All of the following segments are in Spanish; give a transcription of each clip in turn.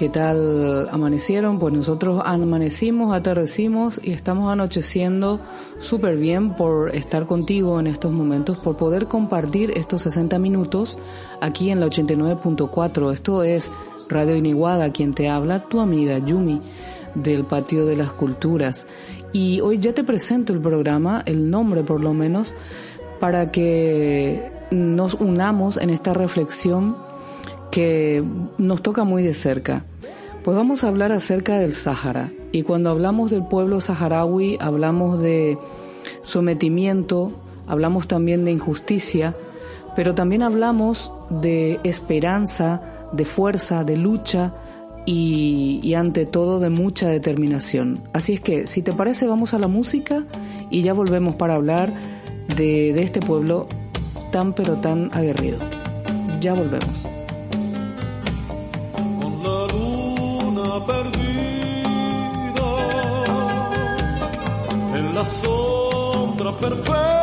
¿Qué tal amanecieron? Pues nosotros amanecimos, atardecimos y estamos anocheciendo súper bien por estar contigo en estos momentos, por poder compartir estos 60 minutos aquí en la 89.4. Esto es Radio Iniguada, quien te habla, tu amiga Yumi del Patio de las Culturas. Y hoy ya te presento el programa, el nombre por lo menos, para que nos unamos en esta reflexión que nos toca muy de cerca. Pues vamos a hablar acerca del Sáhara. Y cuando hablamos del pueblo saharaui, hablamos de sometimiento, hablamos también de injusticia, pero también hablamos de esperanza, de fuerza, de lucha y, y ante todo de mucha determinación. Así es que, si te parece, vamos a la música y ya volvemos para hablar de, de este pueblo tan pero tan aguerrido. Ya volvemos. Luna perdida en la sombra perfecta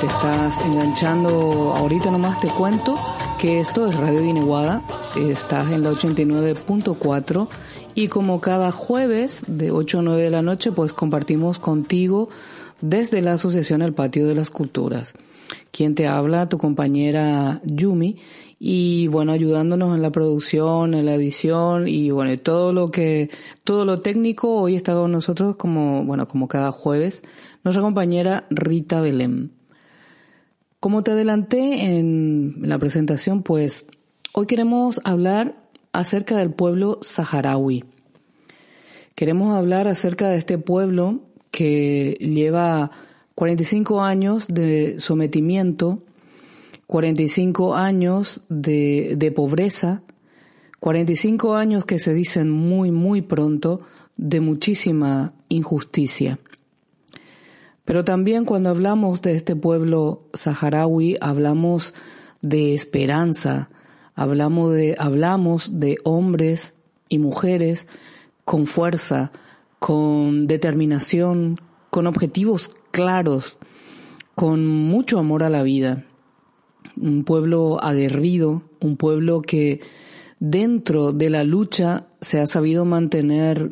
te estás enganchando ahorita nomás te cuento que esto es Radio Dineguada, estás en la 89.4 y como cada jueves de 8 a 9 de la noche pues compartimos contigo desde la Asociación El Patio de las Culturas. Quien te habla, tu compañera Yumi, y bueno, ayudándonos en la producción, en la edición y bueno, todo lo que, todo lo técnico, hoy está con nosotros como, bueno, como cada jueves, nuestra compañera Rita Belém. Como te adelanté en la presentación, pues hoy queremos hablar acerca del pueblo saharaui. Queremos hablar acerca de este pueblo que lleva 45 años de sometimiento, 45 años de, de pobreza, 45 años que se dicen muy, muy pronto de muchísima injusticia. Pero también cuando hablamos de este pueblo saharaui, hablamos de esperanza, hablamos de, hablamos de hombres y mujeres con fuerza, con determinación, con objetivos claros, con mucho amor a la vida. Un pueblo aguerrido, un pueblo que dentro de la lucha se ha sabido mantener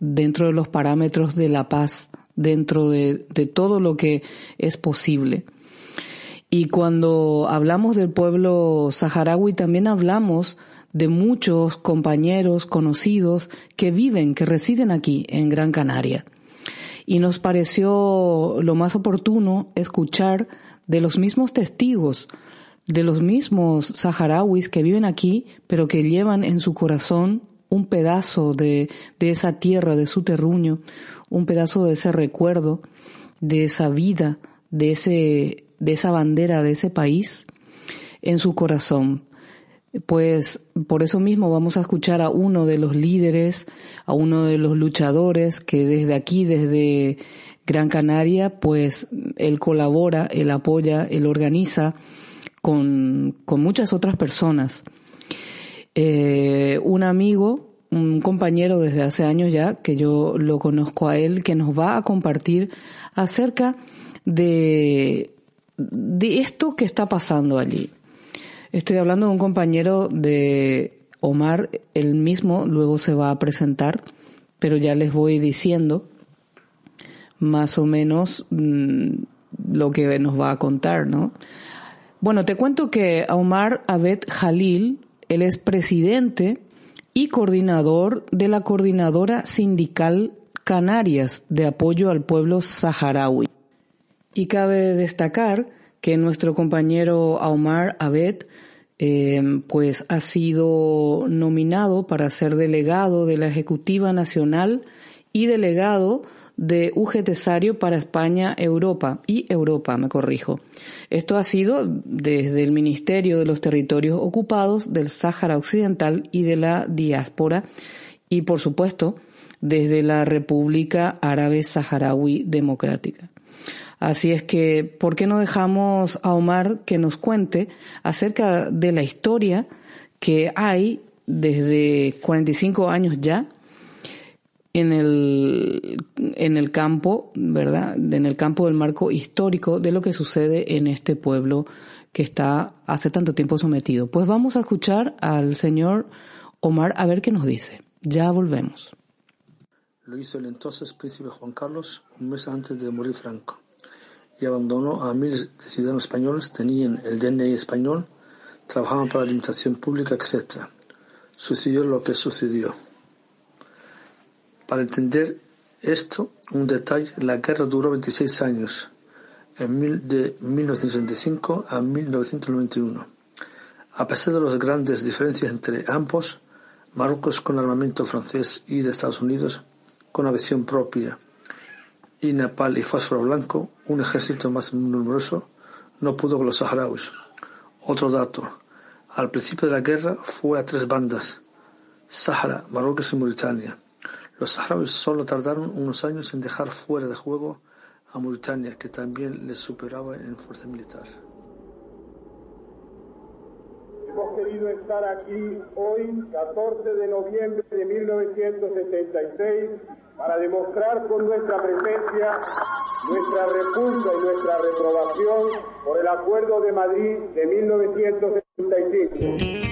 dentro de los parámetros de la paz, dentro de, de todo lo que es posible. Y cuando hablamos del pueblo saharaui también hablamos de muchos compañeros conocidos que viven, que residen aquí en Gran Canaria y nos pareció lo más oportuno escuchar de los mismos testigos, de los mismos saharauis que viven aquí, pero que llevan en su corazón un pedazo de, de esa tierra, de su terruño, un pedazo de ese recuerdo, de esa vida, de ese, de esa bandera, de ese país en su corazón. Pues por eso mismo vamos a escuchar a uno de los líderes, a uno de los luchadores que desde aquí, desde Gran Canaria, pues él colabora, él apoya, él organiza con, con muchas otras personas. Eh, un amigo, un compañero desde hace años ya, que yo lo conozco a él, que nos va a compartir acerca de, de esto que está pasando allí. Estoy hablando de un compañero de Omar, él mismo luego se va a presentar, pero ya les voy diciendo más o menos mmm, lo que nos va a contar, ¿no? Bueno, te cuento que Omar Abed Jalil, él es presidente y coordinador de la Coordinadora Sindical Canarias de Apoyo al Pueblo Saharaui. Y cabe destacar que nuestro compañero Omar Abed eh, pues ha sido nominado para ser delegado de la Ejecutiva Nacional y delegado de UGTesario para España, Europa y Europa, me corrijo. Esto ha sido desde el Ministerio de los Territorios Ocupados del Sáhara Occidental y de la diáspora y, por supuesto, desde la República Árabe Saharaui Democrática. Así es que, ¿por qué no dejamos a Omar que nos cuente acerca de la historia que hay desde 45 años ya en el, en el campo, ¿verdad? En el campo del marco histórico de lo que sucede en este pueblo que está hace tanto tiempo sometido. Pues vamos a escuchar al señor Omar a ver qué nos dice. Ya volvemos. Lo hizo el entonces príncipe Juan Carlos un mes antes de morir Franco y abandonó a miles de ciudadanos españoles, tenían el DNI español, trabajaban para la administración pública, etc. Sucedió lo que sucedió. Para entender esto, un detalle, la guerra duró 26 años, de 1965 a 1991. A pesar de las grandes diferencias entre ambos, Marruecos con armamento francés y de Estados Unidos con aviación propia y napal y fósforo blanco, un ejército más numeroso, no pudo con los saharauis. Otro dato. Al principio de la guerra fue a tres bandas. Sahara, Marruecos y Mauritania. Los saharauis solo tardaron unos años en dejar fuera de juego a Mauritania, que también les superaba en fuerza militar. Porque querido estar aquí hoy, 14 de noviembre de 1976, para demostrar con nuestra presencia nuestra repulsa y nuestra reprobación por el Acuerdo de Madrid de 1975.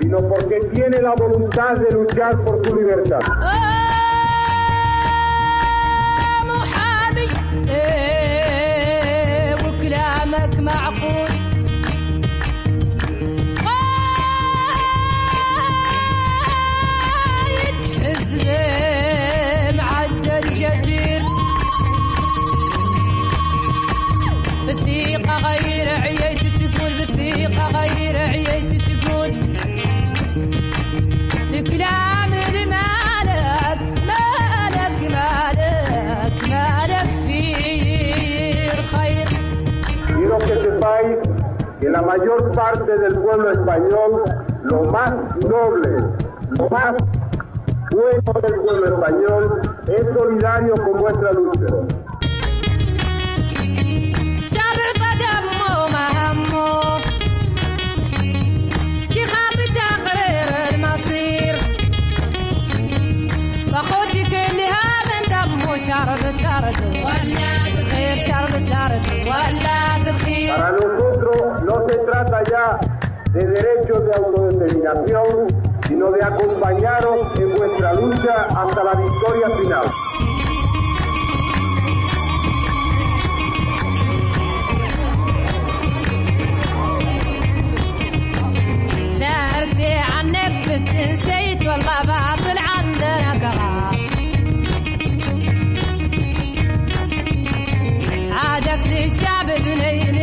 sino porque tiene la voluntad de luchar por su libertad. آه، محامي إيه، وكلامك معقول que la mayor parte del pueblo español, lo más noble, lo más bueno del pueblo español, es solidario con vuestra lucha. شعب قدمه ما همه شي خاطي تقرير المصير واخوتي كلها من دمه شربت أرض ولا تخير شربت أرض ولا تخير Para nosotros no se trata ya de derechos de autodeterminación, sino de acompañaros en vuestra lucha hasta la victoria final. ثارتي عنك فت نسيت والله باطل عندنا قرار عادك للشعب بنين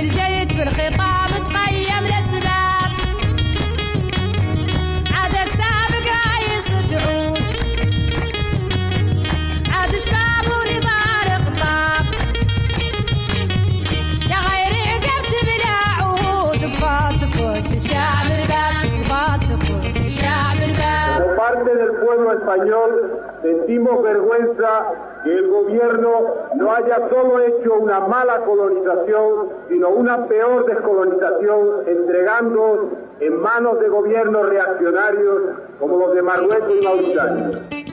Español, sentimos vergüenza que el gobierno no haya solo hecho una mala colonización, sino una peor descolonización, entregándoos en manos de gobiernos reaccionarios como los de Marruecos y Mauritania.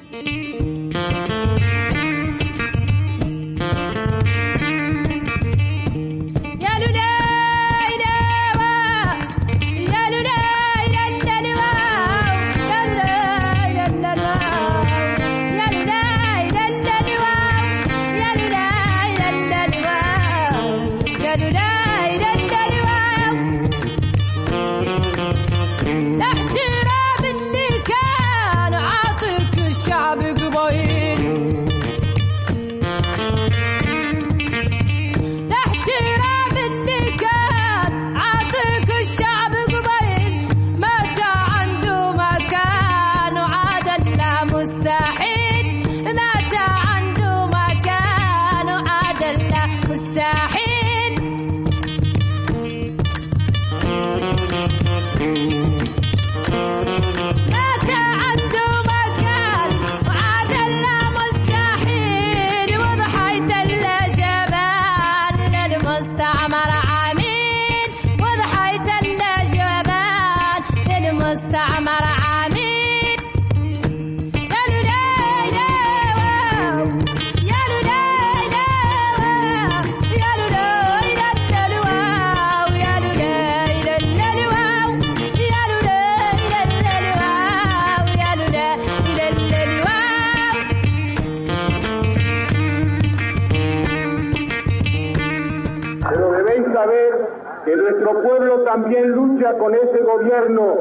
También lucha con ese gobierno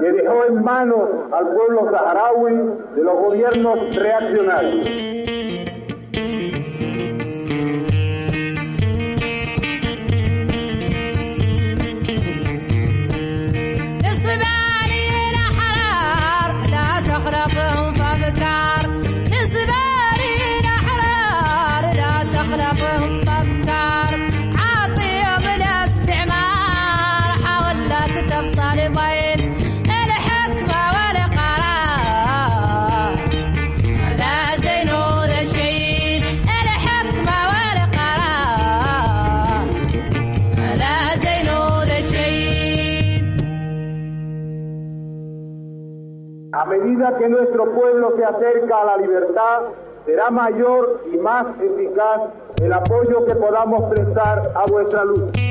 que dejó en manos al pueblo saharaui de los gobiernos reaccionarios. Que nuestro pueblo se acerca a la libertad, será mayor y más eficaz el apoyo que podamos prestar a vuestra lucha.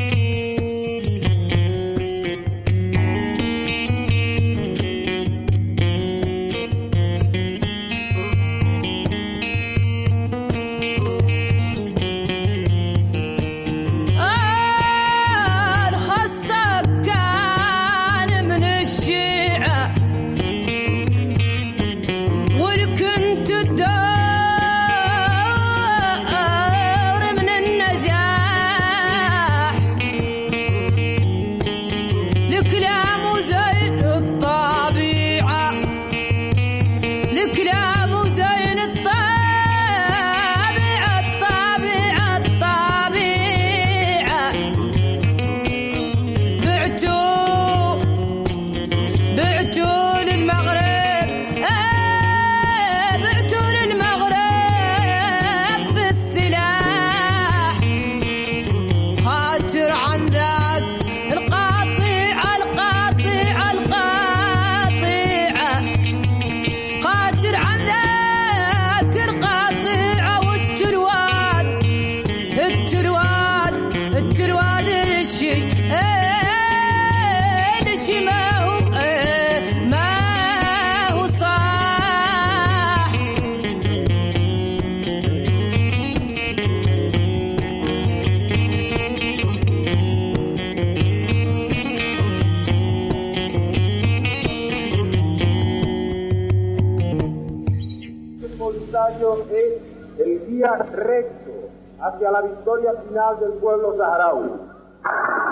Del pueblo saharaui.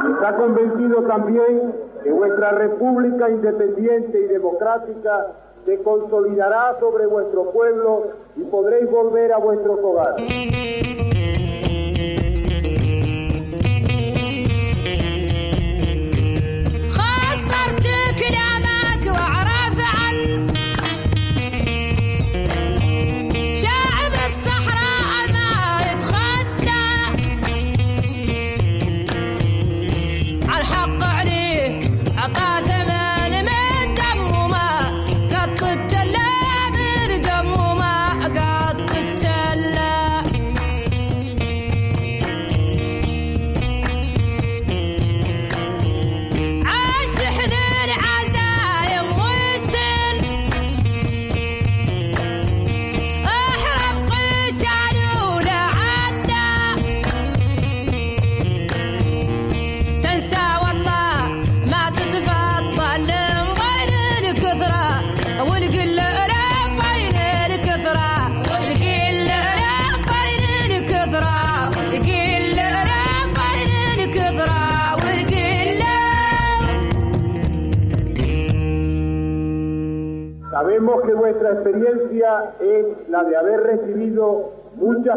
Y está convencido también que vuestra república independiente y democrática se consolidará sobre vuestro pueblo y podréis volver a vuestros hogares.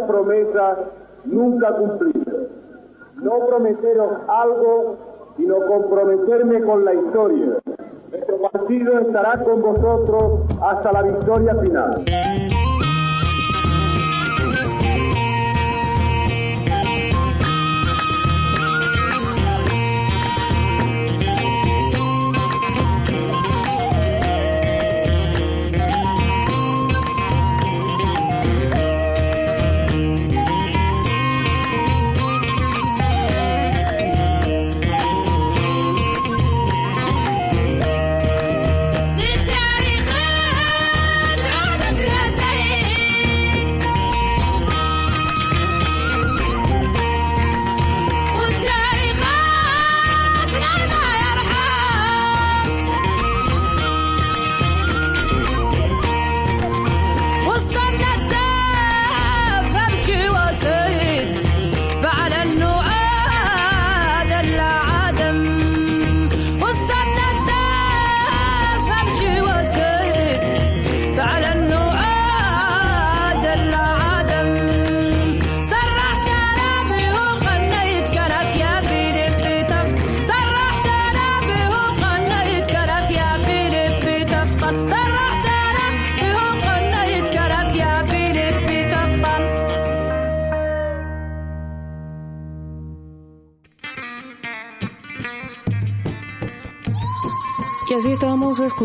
Muchas promesas nunca cumplidas. No prometeros algo, sino comprometerme con la historia. Nuestro partido estará con vosotros hasta la victoria final.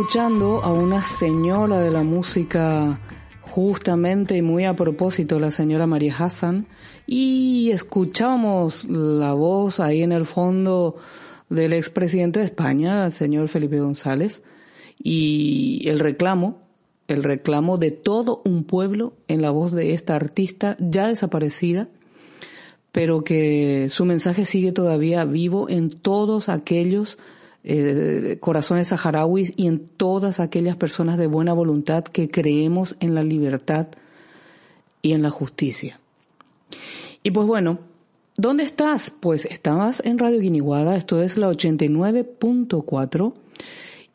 Escuchando a una señora de la música justamente y muy a propósito, la señora María Hassan, y escuchábamos la voz ahí en el fondo del expresidente de España, el señor Felipe González, y el reclamo, el reclamo de todo un pueblo en la voz de esta artista ya desaparecida, pero que su mensaje sigue todavía vivo en todos aquellos eh, corazones saharauis y en todas aquellas personas de buena voluntad que creemos en la libertad y en la justicia. Y pues bueno, ¿dónde estás? Pues estabas en Radio Guiniguada, esto es la 89.4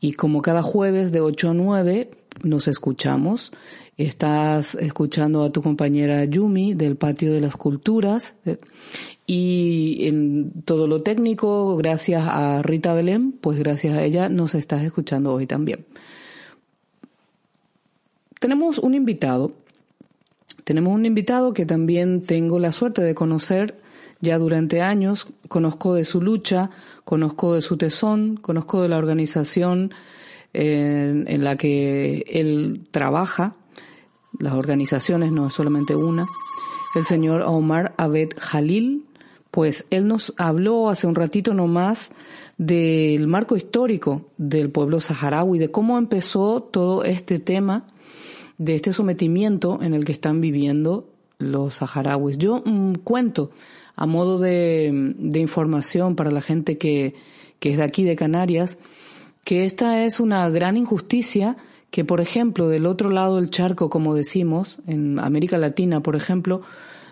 y como cada jueves de 8 a 9 nos escuchamos. Estás escuchando a tu compañera Yumi del Patio de las Culturas eh, y en todo lo técnico, gracias a Rita Belén, pues gracias a ella nos estás escuchando hoy también. Tenemos un invitado, tenemos un invitado que también tengo la suerte de conocer ya durante años, conozco de su lucha, conozco de su tesón, conozco de la organización en, en la que él trabaja, las organizaciones no es solamente una, el señor Omar Abed Jalil, pues él nos habló hace un ratito nomás del marco histórico del pueblo saharaui, de cómo empezó todo este tema, de este sometimiento en el que están viviendo los saharauis. Yo mm, cuento a modo de, de, información para la gente que, que es de aquí de Canarias, que esta es una gran injusticia que, por ejemplo, del otro lado del charco, como decimos, en América Latina, por ejemplo,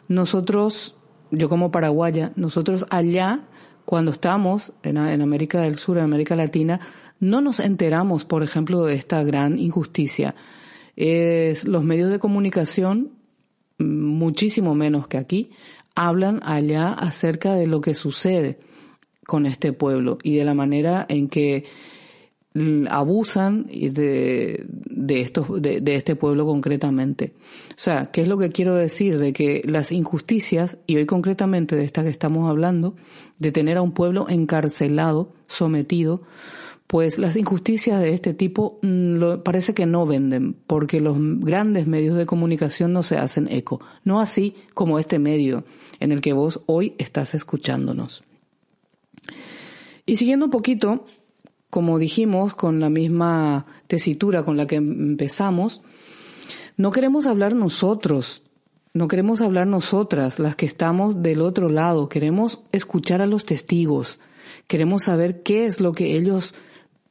nosotros, yo como paraguaya, nosotros allá, cuando estamos en, en América del Sur, en América Latina, no nos enteramos, por ejemplo, de esta gran injusticia. Es, los medios de comunicación, muchísimo menos que aquí, hablan allá acerca de lo que sucede con este pueblo y de la manera en que abusan de, de, estos, de, de, este pueblo concretamente. O sea, ¿qué es lo que quiero decir? De que las injusticias, y hoy concretamente de esta que estamos hablando, de tener a un pueblo encarcelado, sometido, pues las injusticias de este tipo lo, parece que no venden, porque los grandes medios de comunicación no se hacen eco. No así como este medio en el que vos hoy estás escuchándonos. Y siguiendo un poquito como dijimos, con la misma tesitura con la que empezamos, no queremos hablar nosotros, no queremos hablar nosotras, las que estamos del otro lado, queremos escuchar a los testigos, queremos saber qué es lo que ellos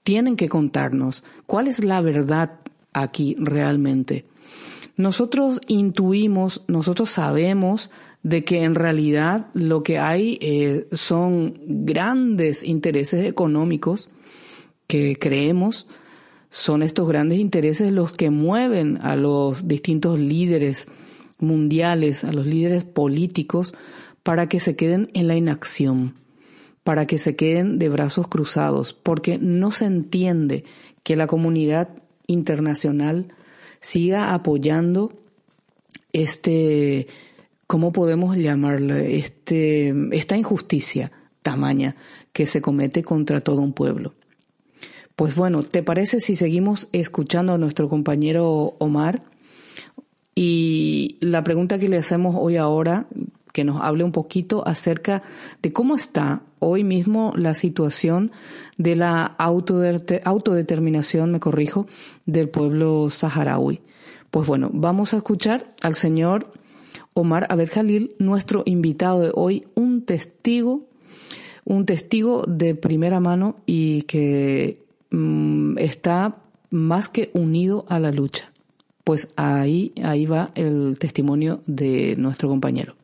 tienen que contarnos, cuál es la verdad aquí realmente. Nosotros intuimos, nosotros sabemos de que en realidad lo que hay eh, son grandes intereses económicos que creemos son estos grandes intereses los que mueven a los distintos líderes mundiales, a los líderes políticos, para que se queden en la inacción, para que se queden de brazos cruzados, porque no se entiende que la comunidad internacional siga apoyando este, ¿cómo podemos llamarle? Este, esta injusticia tamaña que se comete contra todo un pueblo. Pues bueno, ¿te parece si seguimos escuchando a nuestro compañero Omar? Y la pregunta que le hacemos hoy ahora, que nos hable un poquito acerca de cómo está hoy mismo la situación de la autodeterminación, me corrijo, del pueblo saharaui. Pues bueno, vamos a escuchar al señor Omar Abed Jalil, nuestro invitado de hoy, un testigo, un testigo de primera mano y que Mm, está más que unido a la lucha. Pues ahí, ahí va el testimonio de nuestro compañero.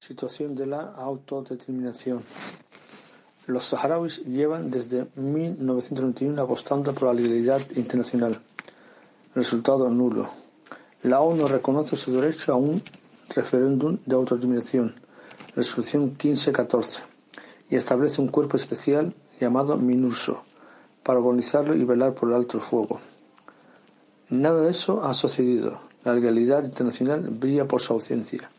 Situación de la autodeterminación. Los saharauis llevan desde 1991 apostando por la legalidad internacional. Resultado nulo. La ONU reconoce su derecho a un referéndum de autodeterminación, resolución 1514, y establece un cuerpo especial llamado MINURSO, para organizarlo y velar por el alto fuego. Nada de eso ha sucedido. La legalidad internacional brilla por su ausencia.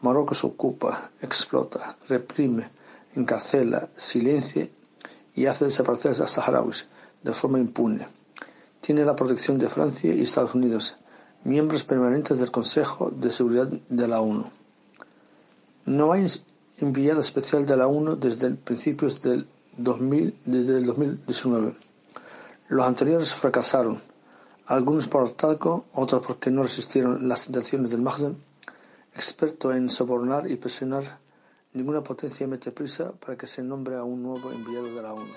Marruecos ocupa, explota, reprime, encarcela, silencia y hace desaparecer a saharauis de forma impune. Tiene la protección de Francia y Estados Unidos, miembros permanentes del Consejo de Seguridad de la ONU. No hay enviado especial de la ONU desde principios del 2000, desde el 2019. Los anteriores fracasaron, algunos por hartazgo, otros porque no resistieron las tentaciones del Mahzen, experto en sobornar y presionar. Ninguna potencia mete prisa para que se nombre a un nuevo enviado de la ONU.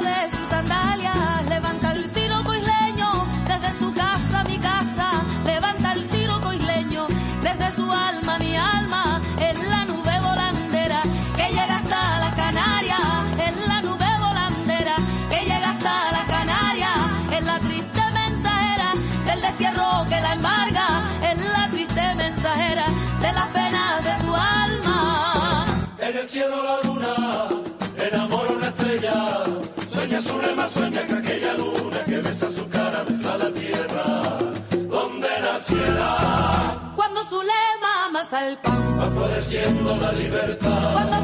De sus sandalias. Levanta el ciro coisleño desde su casa mi casa. Levanta el ciro coisleño desde su alma mi alma. Es la nube volandera que llega hasta la Canaria. Es la nube volandera que llega hasta la Canaria. Es la triste mensajera del destierro que la embarga. Es la triste mensajera de las penas de su alma. En el cielo la Va floreciendo la libertad. cuando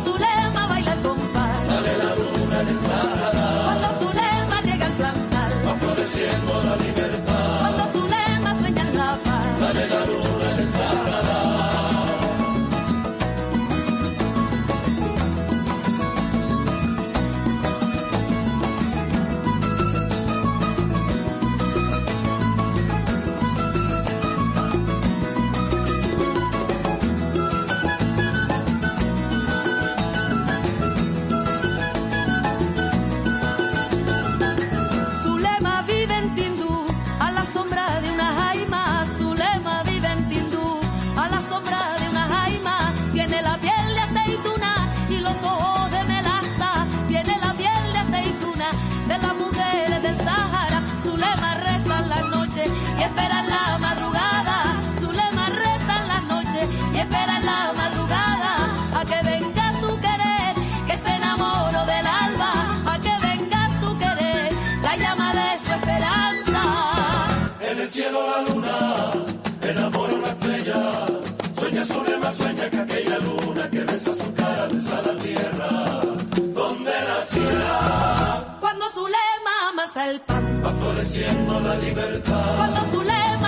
la libertad. cuando su lema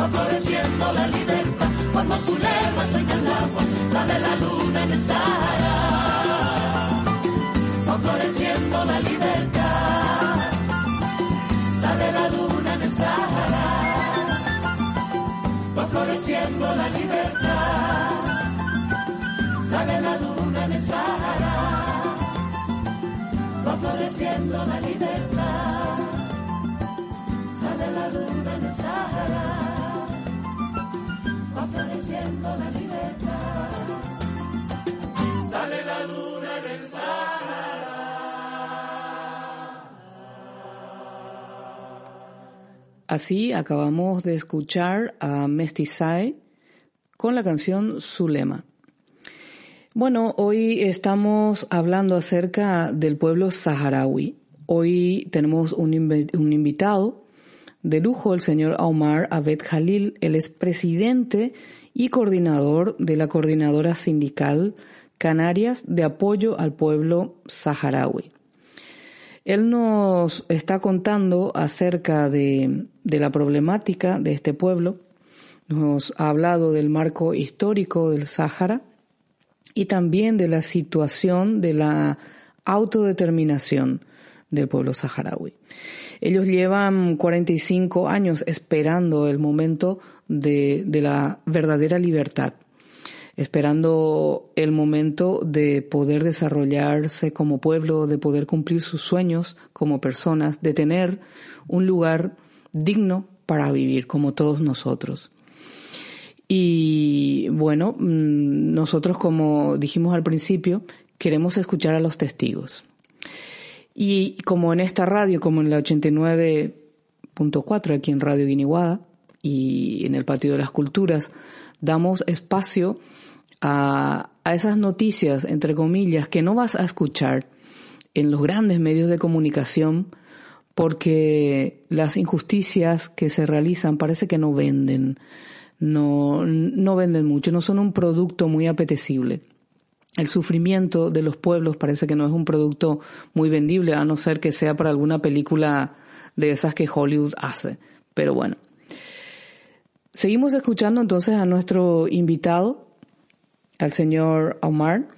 va floreciendo la libertad. Cuando su lema sueña el agua, sale la luna en el Sahara. Va floreciendo la libertad. Sale la luna en el Sahara. Va floreciendo la libertad. Sale la luna en el Sahara, va floreciendo la libertad. Sale la luna en el Sahara, floreciendo la libertad. Sale la luna en Sahara. Así acabamos de escuchar a Mestizae con la canción Zulema. Bueno, hoy estamos hablando acerca del pueblo saharaui. Hoy tenemos un, un invitado de lujo el señor Omar Abed Khalil. Él es presidente y coordinador de la Coordinadora Sindical Canarias de Apoyo al Pueblo Saharaui. Él nos está contando acerca de, la problemática de este pueblo, nos ha hablado del marco histórico del Sáhara y también de la situación de la autodeterminación del pueblo saharaui. Ellos llevan 45 años esperando el momento de, la verdadera libertad, esperando el momento de poder desarrollarse como pueblo, de poder cumplir sus sueños como personas, de tener un lugar digno para vivir como todos nosotros. Y bueno, mm, nosotros como dijimos al principio, queremos escuchar a los testigos. Y como en esta radio, como en la 89.4 aquí en Radio Guiniguada y en el Patio de las Culturas, damos espacio a, a esas noticias, entre comillas, que no vas a escuchar en los grandes medios de comunicación porque las injusticias que se realizan parece que no venden, no, no venden mucho, no son un producto muy apetecible. El sufrimiento de los pueblos parece que no es un producto muy vendible, a no ser que sea para alguna película de esas que Hollywood hace. Pero bueno. Seguimos escuchando entonces a nuestro invitado, al señor Omar,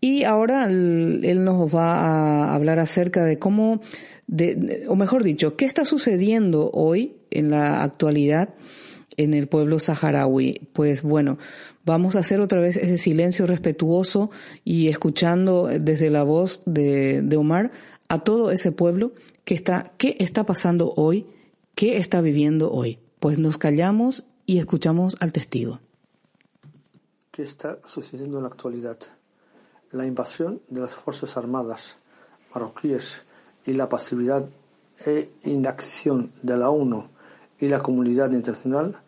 y ahora él nos va a hablar acerca de cómo, de, o mejor dicho, qué está sucediendo hoy en la actualidad en el pueblo saharaui. Pues bueno, vamos a hacer otra vez ese silencio respetuoso y escuchando desde la voz de, de Omar a todo ese pueblo que está, qué está pasando hoy, qué está viviendo hoy. Pues nos callamos y escuchamos al testigo. ¿Qué está sucediendo en la actualidad? La invasión de las Fuerzas Armadas marroquíes y la pasividad e inacción de la ONU y la comunidad internacional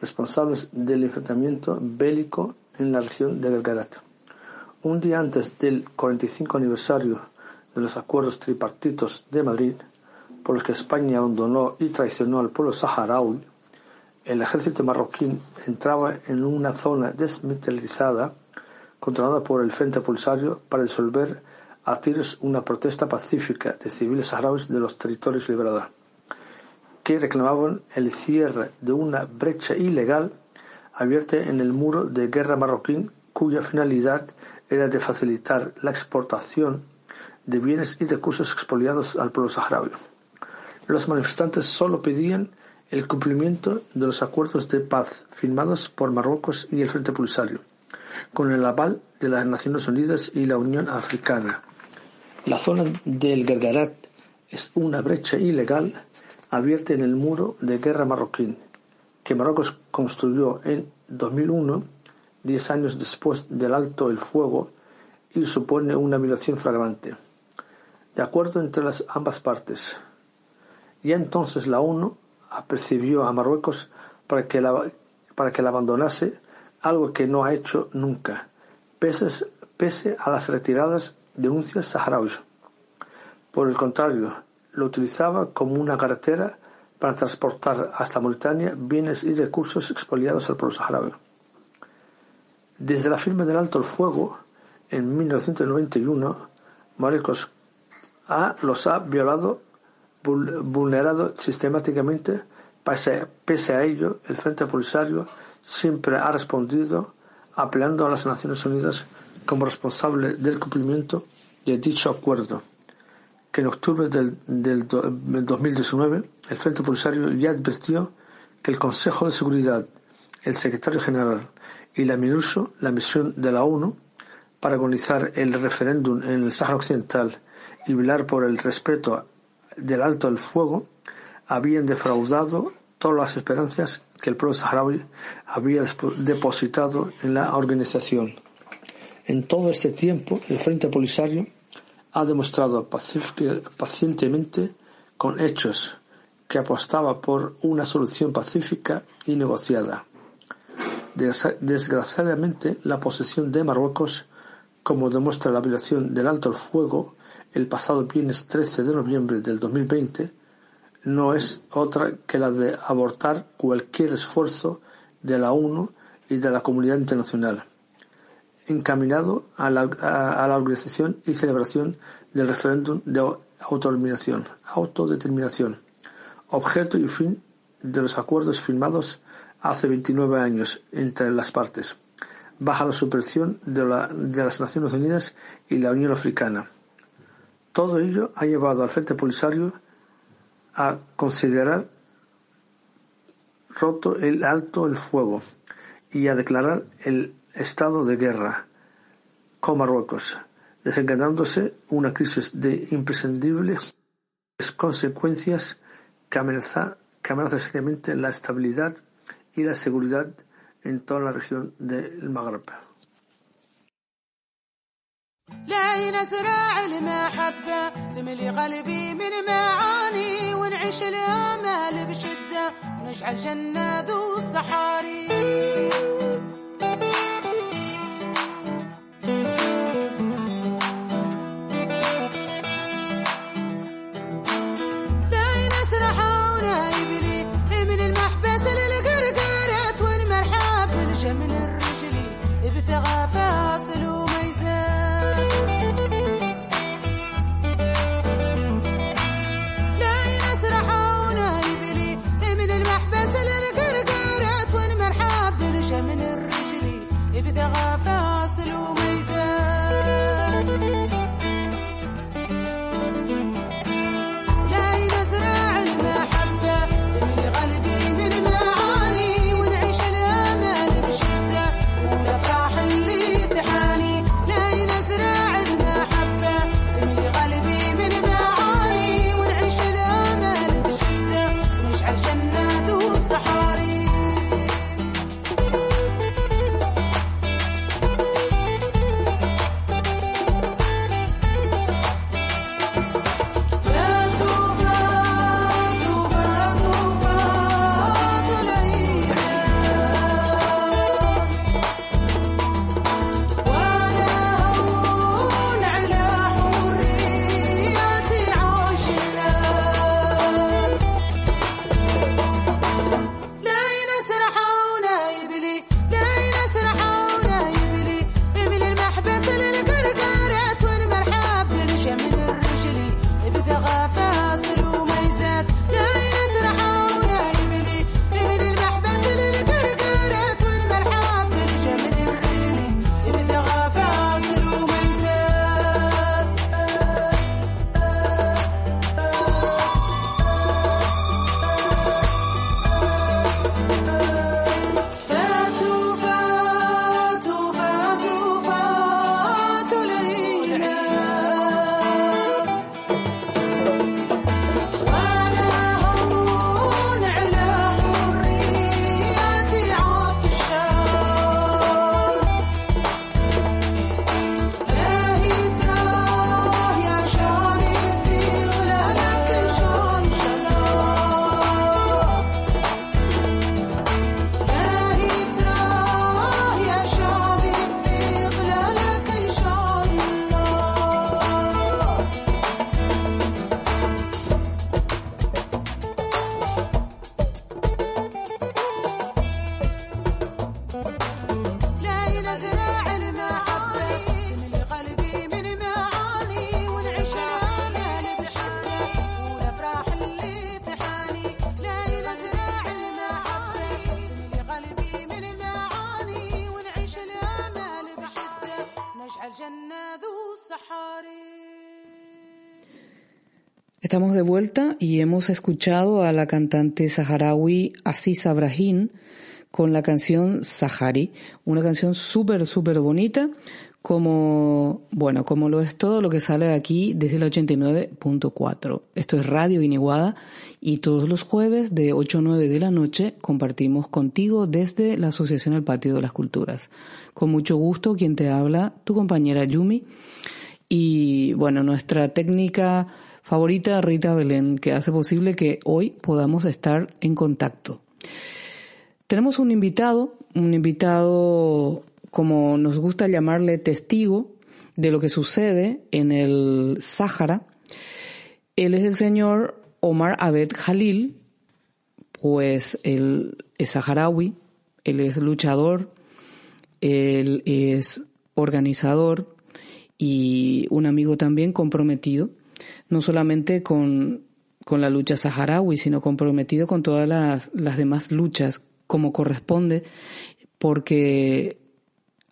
responsables del enfrentamiento bélico en la región de Guerguerat. Un día antes del 45 aniversario de los acuerdos tripartitos de Madrid, por los que España abandonó y traicionó al pueblo saharaui, el ejército marroquí entraba en una zona desmilitarizada controlada por el Frente Polisario para disolver a tiros una protesta pacífica de civiles saharauis de los territorios liberados reclamaban el cierre de una brecha ilegal abierta en el muro de guerra marroquí cuya finalidad era de facilitar la exportación de bienes y recursos expoliados al pueblo saharaui. Los manifestantes solo pedían el cumplimiento de los acuerdos de paz firmados por Marruecos y el Frente Polisario, con el aval de las Naciones Unidas y la Unión Africana. La zona del Gergarat es una brecha ilegal abierta en el muro de guerra marroquí, que Marruecos construyó en 2001, diez años después del alto el fuego, y supone una violación flagrante. De acuerdo entre las ambas partes. Ya entonces la ONU apercibió a Marruecos para que la, para que la abandonase, algo que no ha hecho nunca, pese, pese a las retiradas denuncias saharauis. Por el contrario, lo utilizaba como una carretera para transportar hasta Mauritania bienes y recursos expoliados al pueblo saharaui. Desde la firma del alto el fuego, en 1991, Marruecos los ha violado, vulnerado sistemáticamente. Pese, pese a ello, el Frente Polisario siempre ha respondido apelando a las Naciones Unidas como responsable del cumplimiento de dicho acuerdo que en octubre del, del, 2019 el Frente Polisario ya advirtió que el Consejo de Seguridad, el Secretario General y la MINUSO, la misión de la ONU, para organizar el referéndum en el Sáhara Occidental y velar por el respeto del alto al fuego, habían defraudado todas las esperanzas que el pueblo saharaui había depositado en la organización. En todo este tiempo, el Frente Polisario ha demostrado pacientemente con hechos que apostaba por una solución pacífica y negociada. Desgraciadamente, la posesión de Marruecos, como demuestra la violación del alto el fuego el pasado viernes 13 de noviembre del 2020, no es otra que la de abortar cualquier esfuerzo de la ONU y de la comunidad internacional encaminado a la, organización y celebración del referéndum de autodeterminación, autodeterminación, objeto y fin de los acuerdos firmados hace 29 años entre las partes, bajo la supervisión de, la, de las Naciones Unidas y la Unión Africana. Todo ello ha llevado al Frente Polisario a considerar roto el alto el fuego y a declarar el estado de guerra con Marruecos, desencadenándose una crisis de imprescindibles consecuencias que amenaza, que amenaza seriamente la estabilidad y la seguridad en toda la región del Magreb. لا نزرع المحبة تملي قلبي من معاني ونعيش الآمال بشدة ونشعل جنة ذو الصحاري love. Estamos de vuelta y hemos escuchado a la cantante saharaui Aziz Abrahim con la canción Sahari, una canción súper, súper bonita, como, bueno, como lo es todo lo que sale aquí desde el 89.4. Esto es Radio Iniguada y todos los jueves de 8 a 9 de la noche compartimos contigo desde la Asociación El Patio de las Culturas. Con mucho gusto, quien te habla, tu compañera Yumi. Y bueno, nuestra técnica favorita, Rita Belén, que hace posible que hoy podamos estar en contacto. Tenemos un invitado, un invitado como nos gusta llamarle testigo de lo que sucede en el Sáhara. Él es el señor Omar Abed Khalil, pues él es saharaui, él es luchador, él es organizador y un amigo también comprometido, no solamente con, con la lucha saharaui, sino comprometido con todas las, las demás luchas como corresponde, porque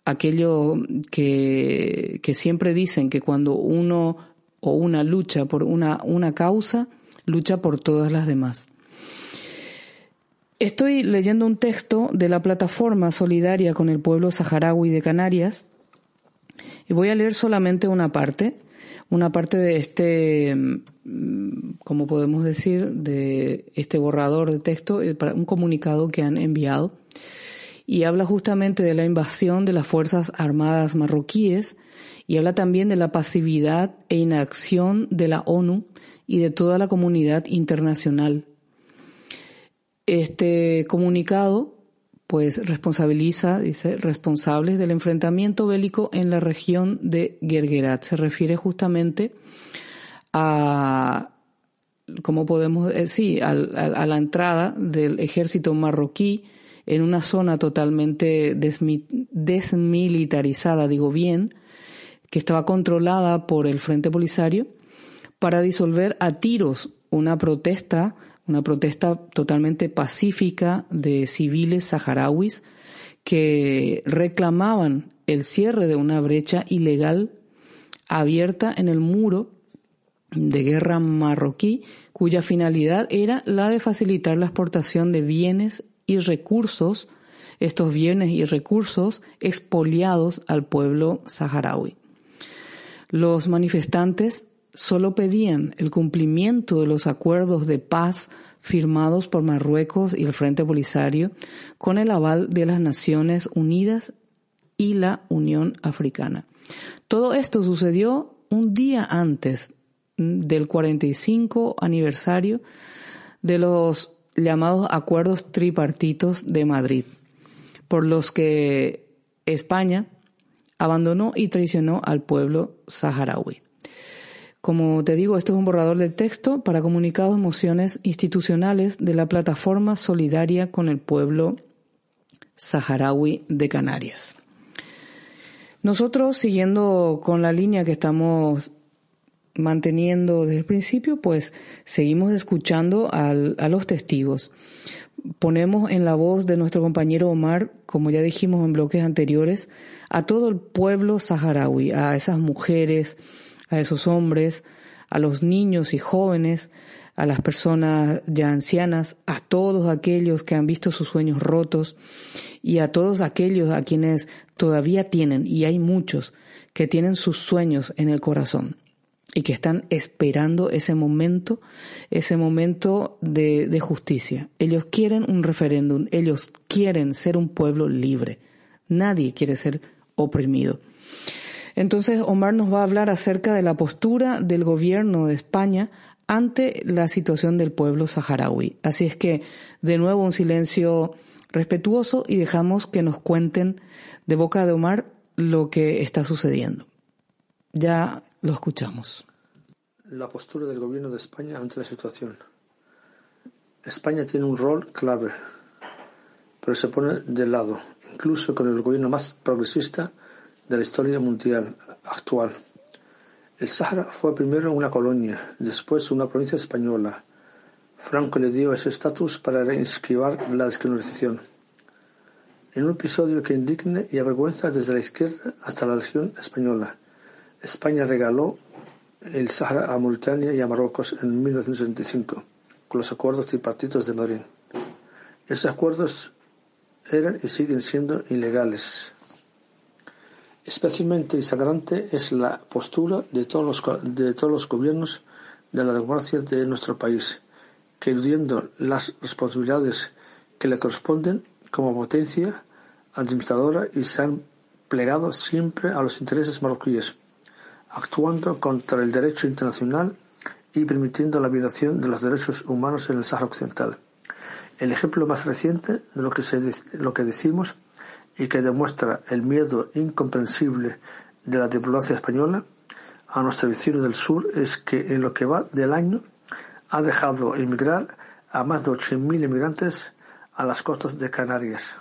aquello que, que siempre dicen que cuando uno o una lucha por una, una causa, lucha por todas las demás. Estoy leyendo un texto de la plataforma solidaria con el pueblo saharaui de Canarias y voy a leer solamente una parte, una parte de este, mm, como podemos decir, de este borrador de texto, eh, un comunicado que han enviado. Y habla justamente de la invasión de las Fuerzas Armadas marroquíes y habla también de la pasividad e inacción de la ONU y de toda la comunidad internacional. Este comunicado pues responsabiliza, dice, responsables del enfrentamiento bélico en la región de Gergerat. Se refiere justamente a, ¿cómo podemos decir? A, a, la entrada del ejército marroquí en una zona totalmente desmilitarizada, digo bien, que estaba controlada por el Frente Polisario, para disolver a tiros una protesta una protesta totalmente pacífica de civiles saharauis que reclamaban el cierre de una brecha ilegal abierta en el muro de guerra marroquí, cuya finalidad era la de facilitar la exportación de bienes y recursos, estos bienes y recursos expoliados al pueblo saharaui. Los manifestantes solo pedían el cumplimiento de los acuerdos de paz firmados por Marruecos y el Frente Polisario con el aval de las Naciones Unidas y la Unión Africana. Todo esto sucedió un día antes del 45 aniversario de los llamados acuerdos tripartitos de Madrid, por los que España abandonó y traicionó al pueblo saharaui. Como te digo, esto es un borrador de texto para comunicados emociones institucionales de la plataforma solidaria con el pueblo saharaui de Canarias. Nosotros, siguiendo con la línea que estamos manteniendo desde el principio, pues seguimos escuchando a los testigos. Ponemos en la voz de nuestro compañero Omar, como ya dijimos en bloques anteriores, a todo el pueblo saharaui, a esas mujeres, a esos hombres, a los niños y jóvenes, a las personas ya ancianas, a todos aquellos que han visto sus sueños rotos y a todos aquellos a quienes todavía tienen, y hay muchos, que tienen sus sueños en el corazón y que están esperando ese momento, ese momento de, justicia. Ellos quieren un referéndum, ellos quieren ser un pueblo libre. Nadie quiere ser oprimido. Entonces, Omar nos va a hablar acerca de la postura del gobierno de España ante la situación del pueblo saharaui. Así es que, de nuevo, un silencio respetuoso y dejamos que nos cuenten de boca de Omar lo que está sucediendo. Ya lo escuchamos. La postura del gobierno de España ante la situación. España tiene un rol clave, pero se pone de lado, incluso con el gobierno más progresista de la historia mundial actual. El Sahara fue primero una colonia, después una provincia española. Franco le dio ese estatus para reinscribir la descolonización. En un episodio que indigne y avergüenza desde la izquierda hasta la legión española, España regaló el Sahara a Mauritania y a Marruecos en 1965, con los acuerdos tripartitos de Madrid. Esos acuerdos eran y siguen siendo ilegales. Especialmente sangrante es la postura de todos, los, de todos los gobiernos de la democracia de nuestro país, que eludiendo las responsabilidades que le corresponden como potencia administradora y se han plegado siempre a los intereses marroquíes, actuando contra el derecho internacional y permitiendo la violación de los derechos humanos en el Sáhara Occidental. El ejemplo más reciente de lo que, se, lo que decimos y que demuestra el miedo incomprensible de la diplomacia española a nuestro vecino del sur es que en lo que va del año ha dejado emigrar a más de 8.000 inmigrantes a las costas de Canarias.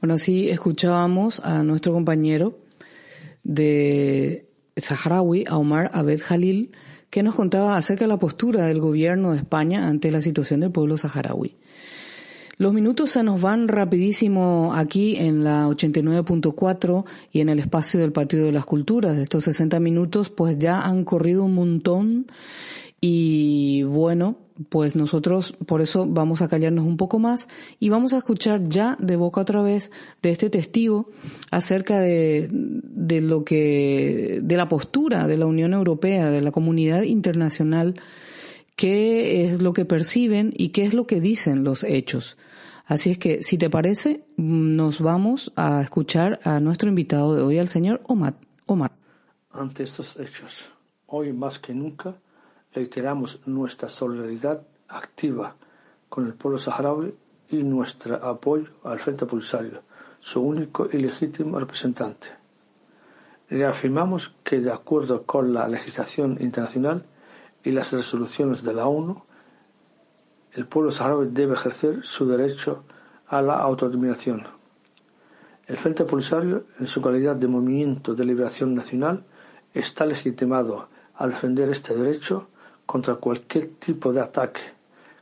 Bueno, así escuchábamos a nuestro compañero de saharaui, a Omar Abed Jalil, que nos contaba acerca de la postura del gobierno de España ante la situación del pueblo saharaui. Los minutos se nos van rapidísimo aquí en la 89.4 y en el espacio del Patio de las Culturas. Estos 60 minutos pues ya han corrido un montón y bueno, pues nosotros por eso vamos a callarnos un poco más y vamos a escuchar ya de boca otra vez de este testigo acerca de, de lo que, de la postura de la Unión Europea, de la comunidad internacional, qué es lo que perciben y qué es lo que dicen los hechos. Así es que, si te parece, nos vamos a escuchar a nuestro invitado de hoy, al señor Omar. Omar. Ante estos hechos, hoy más que nunca, reiteramos nuestra solidaridad activa con el pueblo saharaui y nuestro apoyo al Frente Polisario, su único y legítimo representante. Reafirmamos que, de acuerdo con la legislación internacional y las resoluciones de la ONU, el pueblo saharaui debe ejercer su derecho a la autodeterminación. El Frente Polisario, en su calidad de movimiento de liberación nacional, está legitimado a defender este derecho contra cualquier tipo de ataque,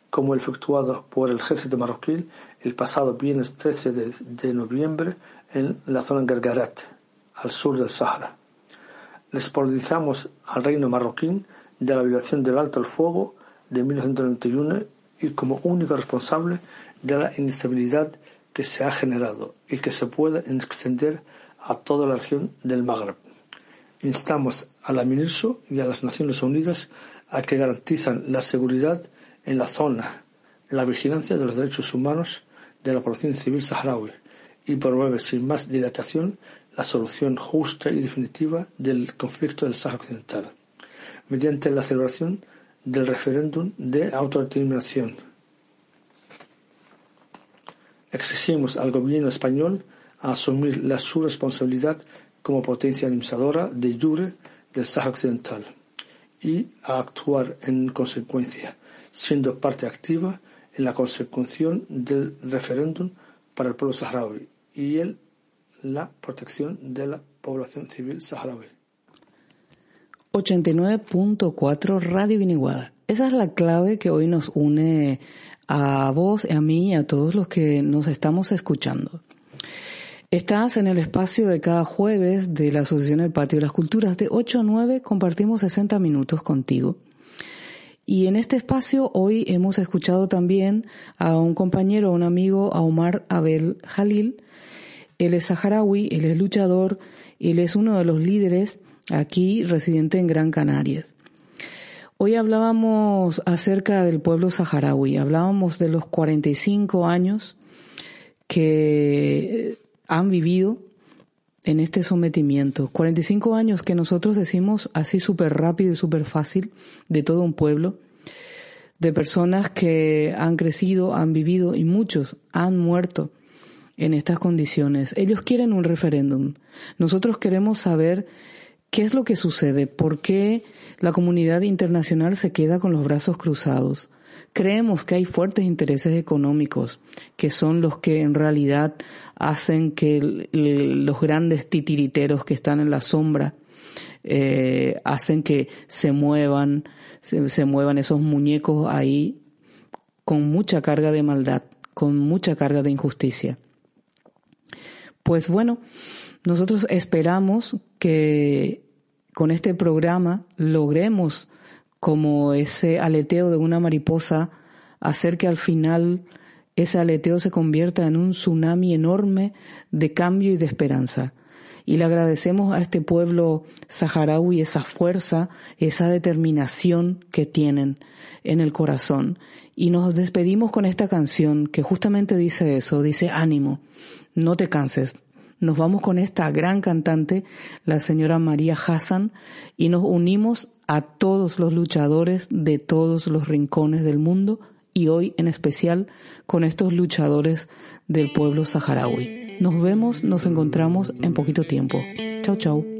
como el efectuado por el ejército marroquí el pasado viernes 13 de, de noviembre en la zona Gargaret, al sur del Sahara. Responsabilizamos al reino marroquí de la violación del alto al fuego de 1991 y como único responsable de la inestabilidad que se ha generado y que se puede extender a toda la región del Magreb. Instamos a la MINURSO y a las Naciones Unidas a que garantizan la seguridad en la zona, la vigilancia de los derechos humanos de la población civil saharaui y promueve sin más dilatación la solución justa y definitiva del conflicto del Sáhara Occidental, mediante la celebración del referéndum de autodeterminación. Exigimos al gobierno español asumir la su responsabilidad como potencia administradora de jure del Sáhara Occidental y a actuar en consecuencia, siendo parte activa en la consecución del referéndum para el pueblo saharaui y en la protección de la población civil saharaui. 89.4 Radio Guiniguada. Esa es la clave que hoy nos une a vos, a mí y a todos los que nos estamos escuchando. Estás en el espacio de cada jueves de la Asociación El Patio de las Culturas. De 8 a 9 compartimos 60 minutos contigo. Y en este espacio hoy hemos escuchado también a un compañero, a un amigo, a Omar Abel Jalil. Él es saharaui, él es luchador, él es uno de los líderes aquí residente en Gran Canarias. Hoy hablábamos acerca del pueblo saharaui, hablábamos de los 45 años que han vivido en este sometimiento. 45 años que nosotros decimos así súper rápido y súper fácil de todo un pueblo, de personas que han crecido, han vivido y muchos han muerto en estas condiciones. Ellos quieren un referéndum. Nosotros queremos saber ¿Qué es lo que sucede? ¿Por qué la comunidad internacional se queda con los brazos cruzados? Creemos que hay fuertes intereses económicos que son los que en realidad hacen que los grandes titiriteros que están en la sombra eh, hacen que se muevan, se, se muevan esos muñecos ahí con mucha carga de maldad, con mucha carga de injusticia. Pues bueno, nosotros esperamos que con este programa logremos como ese aleteo de una mariposa hacer que al final ese aleteo se convierta en un tsunami enorme de cambio y de esperanza. Y le agradecemos a este pueblo saharaui esa fuerza, esa determinación que tienen en el corazón. Y nos despedimos con esta canción que justamente dice eso, dice ánimo, no te canses, nos vamos con esta gran cantante, la señora María Hassan, y nos unimos a todos los luchadores de todos los rincones del mundo y hoy en especial con estos luchadores del pueblo saharaui. Nos vemos, nos encontramos en poquito tiempo. Chau, chau.